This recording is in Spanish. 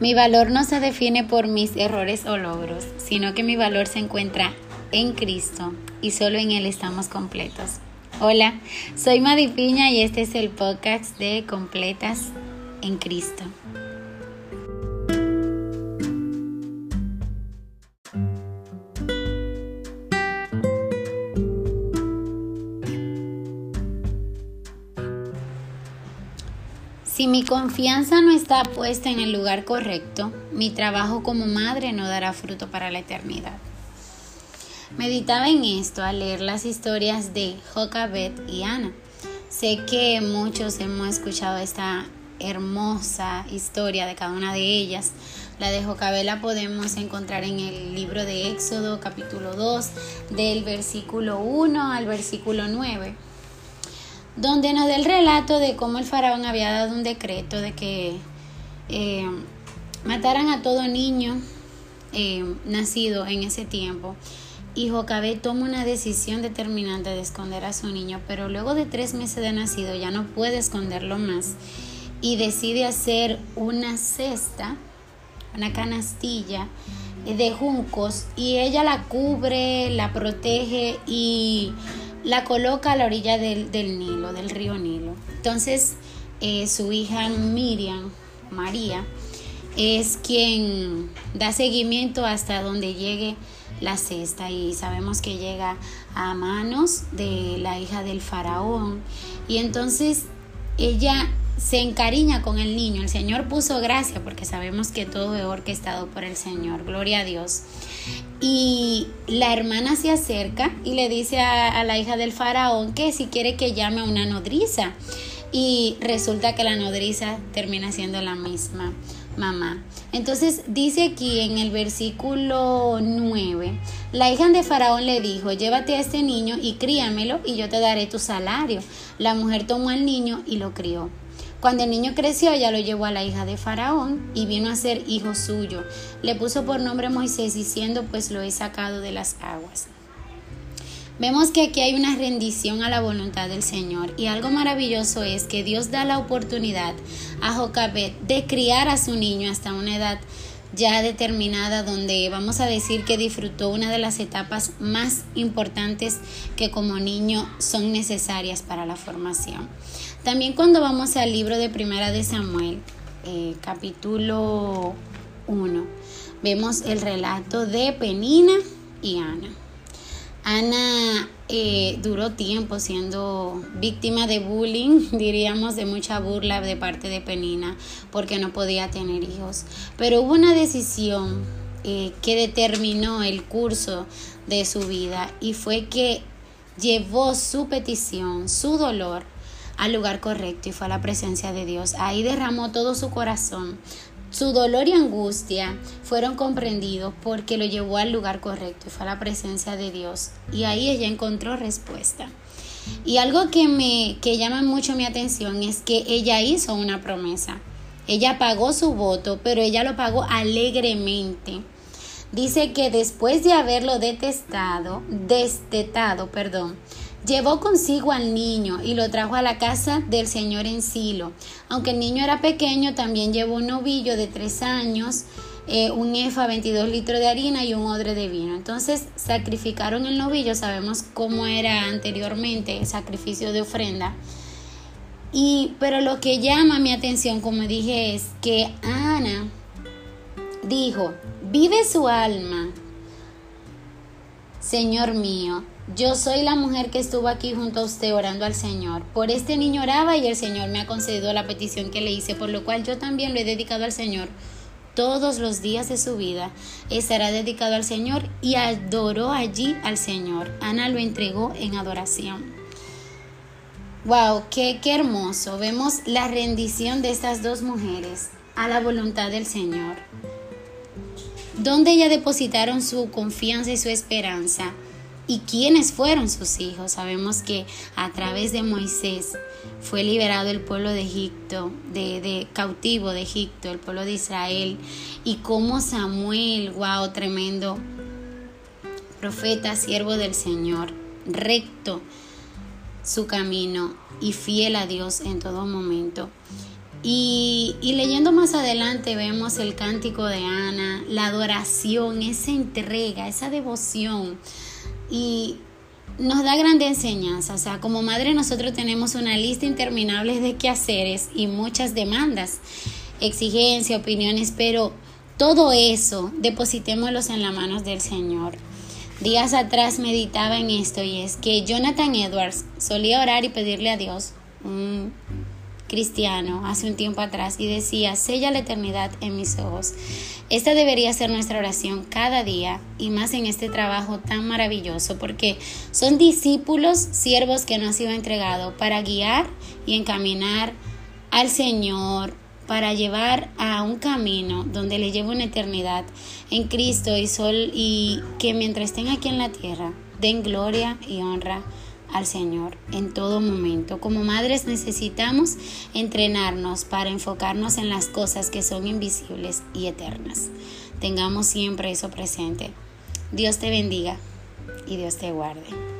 Mi valor no se define por mis errores o logros, sino que mi valor se encuentra en Cristo y solo en Él estamos completos. Hola, soy Madi Piña y este es el podcast de Completas en Cristo. Si mi confianza no está puesta en el lugar correcto, mi trabajo como madre no dará fruto para la eternidad. Meditaba en esto al leer las historias de Jocabet y Ana. Sé que muchos hemos escuchado esta hermosa historia de cada una de ellas. La de Jocabet la podemos encontrar en el libro de Éxodo capítulo 2 del versículo 1 al versículo 9 donde nos da el relato de cómo el faraón había dado un decreto de que eh, mataran a todo niño eh, nacido en ese tiempo. Y Jocabé toma una decisión determinante de esconder a su niño, pero luego de tres meses de nacido ya no puede esconderlo más y decide hacer una cesta, una canastilla de juncos y ella la cubre, la protege y la coloca a la orilla del, Nilo, del río Nilo. Entonces, eh, su hija Miriam, María, es quien da seguimiento hasta donde llegue la cesta y sabemos que llega a manos de la hija del faraón y entonces ella se encariña con el niño. El Señor puso gracia porque sabemos que todo es orquestado por el Señor. Gloria a Dios. Y la hermana se acerca y le dice a, la hija del faraón que si quiere que llame a una nodriza. Y resulta que la nodriza termina siendo la misma mamá. Entonces dice aquí en el versículo 9, la hija de Faraón le dijo, llévate a este niño y críamelo y yo te daré tu salario. La mujer tomó al niño y lo crió. Cuando el niño creció, ella lo llevó a la hija de Faraón y vino a ser hijo suyo. Le puso por nombre Moisés diciendo, pues lo he sacado de las aguas. Vemos que aquí hay una rendición a la voluntad del Señor y algo maravilloso es que Dios da la oportunidad a Jocabet de criar a su niño hasta una edad ya determinada donde vamos a decir que disfrutó una de las etapas más importantes que como niño son necesarias para la formación. También cuando vamos al libro de Primera de Samuel, eh, capítulo 1, vemos el relato de Penina y Ana. Ana eh, duró tiempo siendo víctima de bullying, diríamos, de mucha burla de parte de Penina, porque no podía tener hijos. Pero hubo una decisión eh, que determinó el curso de su vida y fue que llevó su petición, su dolor, al lugar correcto y fue a la presencia de Dios. Ahí derramó todo su corazón. Su dolor y angustia fueron comprendidos porque lo llevó al lugar correcto y fue a la presencia de Dios. Y ahí ella encontró respuesta. Y algo que me que llama mucho mi atención es que ella hizo una promesa. Ella pagó su voto, pero ella lo pagó alegremente. Dice que después de haberlo detestado, destetado, perdón, Llevó consigo al niño y lo trajo a la casa del Señor en Silo. Aunque el niño era pequeño, también llevó un novillo de tres años, eh, un efa, 22 litros de harina y un odre de vino. Entonces sacrificaron el novillo, sabemos cómo era anteriormente el sacrificio de ofrenda. Y, pero lo que llama mi atención, como dije, es que Ana dijo, vive su alma, Señor mío, yo soy la mujer que estuvo aquí junto a usted orando al Señor. Por este niño oraba y el Señor me ha concedido la petición que le hice, por lo cual yo también lo he dedicado al Señor. Todos los días de su vida estará dedicado al Señor y adoró allí al Señor. Ana lo entregó en adoración. Wow, qué, qué hermoso. Vemos la rendición de estas dos mujeres a la voluntad del Señor. Donde ellas depositaron su confianza y su esperanza ¿Y quiénes fueron sus hijos? Sabemos que a través de Moisés fue liberado el pueblo de Egipto, de, cautivo de Egipto, el pueblo de Israel. Y como Samuel, wow, tremendo profeta, siervo del Señor, recto su camino y fiel a Dios en todo momento. Y, y, leyendo más adelante vemos el cántico de Ana, la adoración, esa entrega, esa devoción. Y nos da grande enseñanza. O sea, como madre nosotros tenemos una lista interminable de quehaceres y muchas demandas, exigencias, opiniones, pero todo eso depositémoslos en las manos del Señor. Días atrás meditaba en esto y es que Jonathan Edwards solía orar y pedirle a Dios, cristiano, hace un tiempo atrás y decía, sella la eternidad en mis ojos. Esta debería ser nuestra oración cada día y más en este trabajo tan maravilloso porque son discípulos, siervos que nos han sido entregados para guiar y encaminar al Señor, para llevar a un camino donde le lleve una eternidad en Cristo y sol y que mientras estén aquí en la tierra den gloria y honra al Señor en todo momento. Como madres necesitamos entrenarnos para enfocarnos en las cosas que son invisibles y eternas. Tengamos siempre eso presente. Dios te bendiga y Dios te guarde.